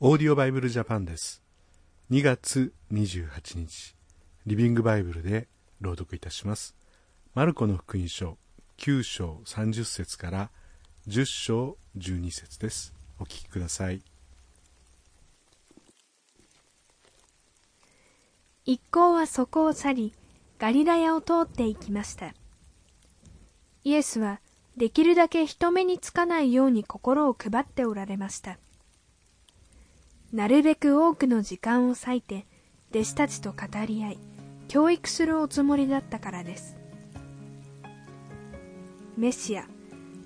オーディオバイブルジャパンです。2月28日。リビングバイブルで朗読いたします。マルコの福音書9章30節から10章12節です。お聞きください。一行はそこを去りガリラヤを通っていきました。イエスはできるだけ人目につかないように心を配っておられました。なるべく多くの時間を割いて弟子たちと語り合い教育するおつもりだったからです。メシア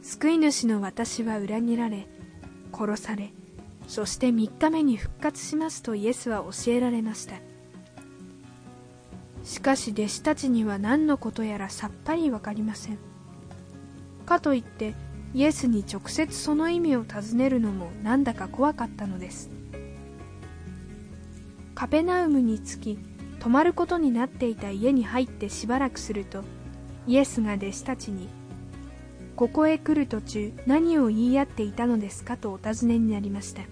救い主の私は裏切られ殺されそして3日目に復活しますとイエスは教えられました。しかし弟子たちには何のことやらさっぱりわかりません。かといってイエスに直接その意味を尋ねるのもなんだか怖かったのです。カペナウムに着き泊まることになっていた家に入ってしばらくするとイエスが弟子たちに「ここへ来る途中何を言い合っていたのですか?」とお尋ねになりました。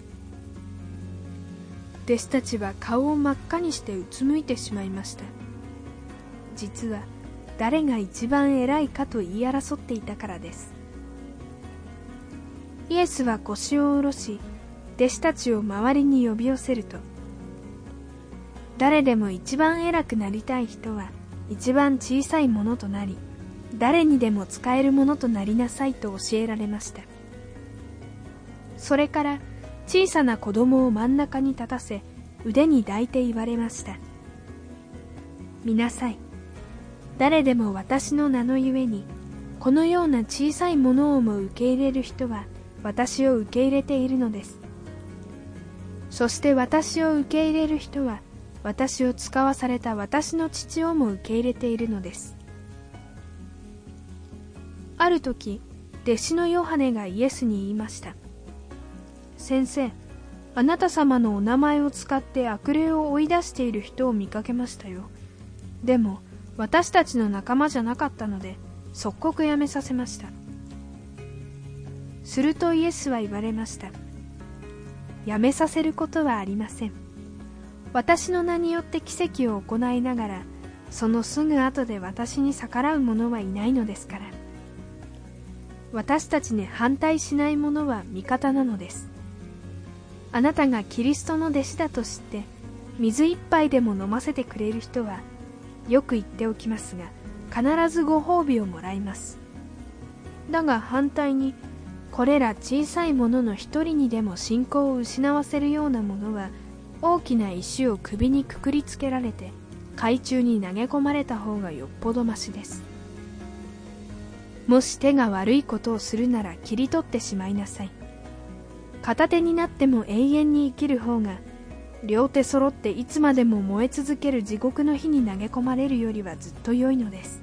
弟子たちは顔を真っ赤にしてうつむいてしまいました。実は誰が一番偉いかと言い争っていたからです。イエスは腰を下ろし弟子たちを周りに呼び寄せると誰でも一番偉くなりたい人は一番小さいものとなり誰にでも使えるものとなりなさいと教えられました。それから小さな子供を真ん中に立たせ腕に抱いて言われました。見なさい。誰でも私の名のゆえにこのような小さいものをも受け入れる人は私を受け入れているのです。そして私を受け入れる人は私を使わされた私の父をも受け入れているのです。ある時弟子のヨハネがイエスに言いました。先生あなた様のお名前を使って悪霊を追い出している人を見かけましたよ。でも私たちの仲間じゃなかったので即刻やめさせました。するとイエスは言われました。やめさせることはありません。私の名によって奇跡を行いながらそのすぐ後で私に逆らう者はいないのですから。私たちに反対しない者は味方なのです。あなたがキリストの弟子だと知って水一杯でも飲ませてくれる人はよく言っておきますが必ずご褒美をもらいます。だが反対にこれら小さいものの一人にでも信仰を失わせるようなものは大きな石を首にくくりつけられて海中に投げ込まれた方がよっぽどましです。もし手が悪いことをするなら切り取ってしまいなさい。片手になっても永遠に生きる方が両手揃っていつまでも燃え続ける地獄の火に投げ込まれるよりはずっと良いのです。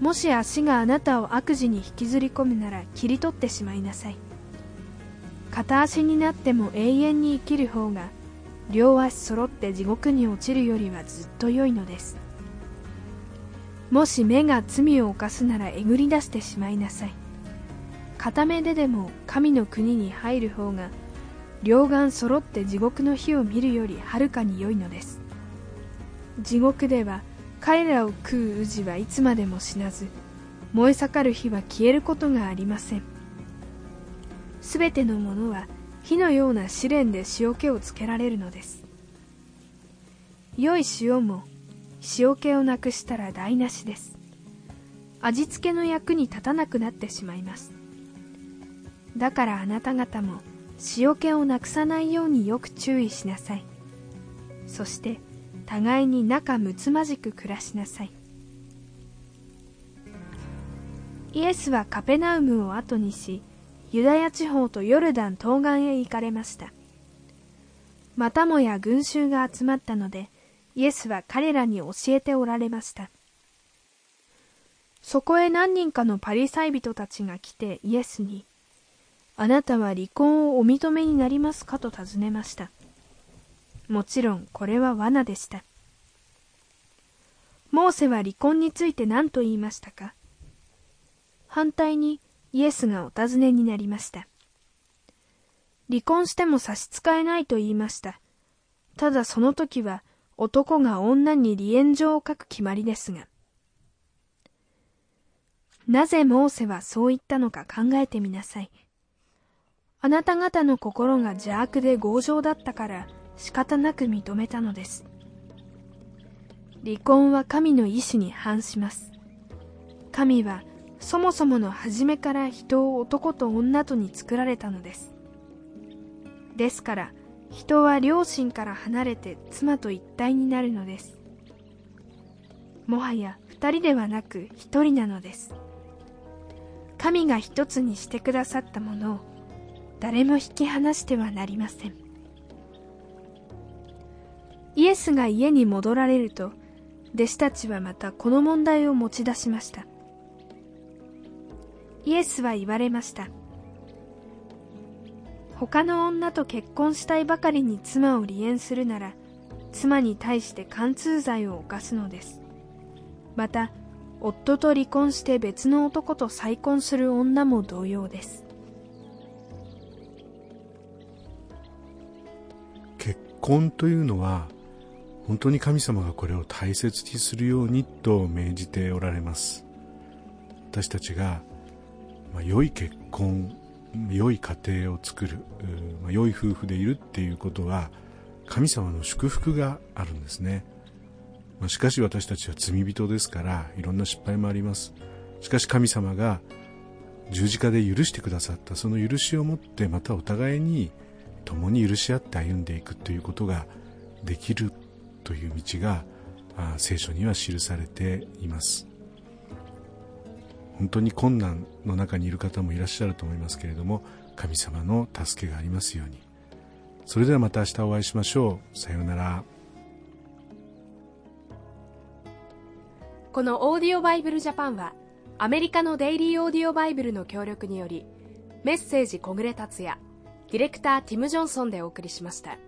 もし足があなたを悪事に引きずり込むなら切り取ってしまいなさい。片足になっても永遠に生きる方が両足揃って地獄に落ちるよりはずっと良いのです。もし目が罪を犯すならえぐり出してしまいなさい。片目ででも神の国に入る方が両眼揃って地獄の火を見るよりはるかに良いのです。地獄では彼らを食う宇治はいつまでも死なず燃え盛る火は消えることがありません。すべてのものは火のような試練で塩気をつけられるのです。良い塩も塩気をなくしたら台無しです。味付けの役に立たなくなってしまいます。だからあなた方も塩気をなくさないようによく注意しなさい。そして互いに仲睦まじく暮らしなさい。イエスはカペナウムを後にしユダヤ地方とヨルダン東岸へ行かれました。またもや群衆が集まったのでイエスは彼らに教えておられました。そこへ何人かのパリサイ人たちが来てイエスに「あなたは離婚をお認めになりますか?」と尋ねましたもちろんこれは罠でした。モーセは離婚について何と言いましたか反対にイエスがお尋ねになりました。離婚しても差し支えないと言いました。ただその時は男が女に離縁状を書く決まりですが。なぜモーセはそう言ったのか考えてみなさい。あなた方の心が邪悪で強情だったから仕方なく認めたのです。離婚は神の意志に反します。神はそもそもの初めから人を男と女とに作られたのです。ですから人は両親から離れて妻と一体になるのです。もはや二人ではなく一人なのです。神が一つにしてくださったものを誰も引き離してはなりません。イエスが家に戻られると弟子たちはまたこの問題を持ち出しましたイエスは言われました。他の女と結婚したいばかりに妻を離縁するなら妻に対して貫通罪を犯すのです。また夫と離婚して別の男と再婚する女も同様です。結婚というのは本当に神様がこれを大切にするようにと命じておられます。私たちが、まあ、良い結婚良い家庭を作る、まあ、良い夫婦でいるっていうことは神様の祝福があるんですね、まあ、しかし私たちは罪人ですからいろんな失敗もあります。しかし神様が十字架で許してくださったその許しをもってまたお互いに共に許し合って歩んでいくということができるという道が聖書には記されています。本当に困難の中にいる方もいらっしゃると思いますけれども神様の助けがありますように。それではまた明日お会いしましょう。さようなら。このオーディオバイブルジャパンはアメリカのデイリーオーディオバイブルの協力によりメッセージ小暮達也ディレクターティム・ジョンソンでお送りしました。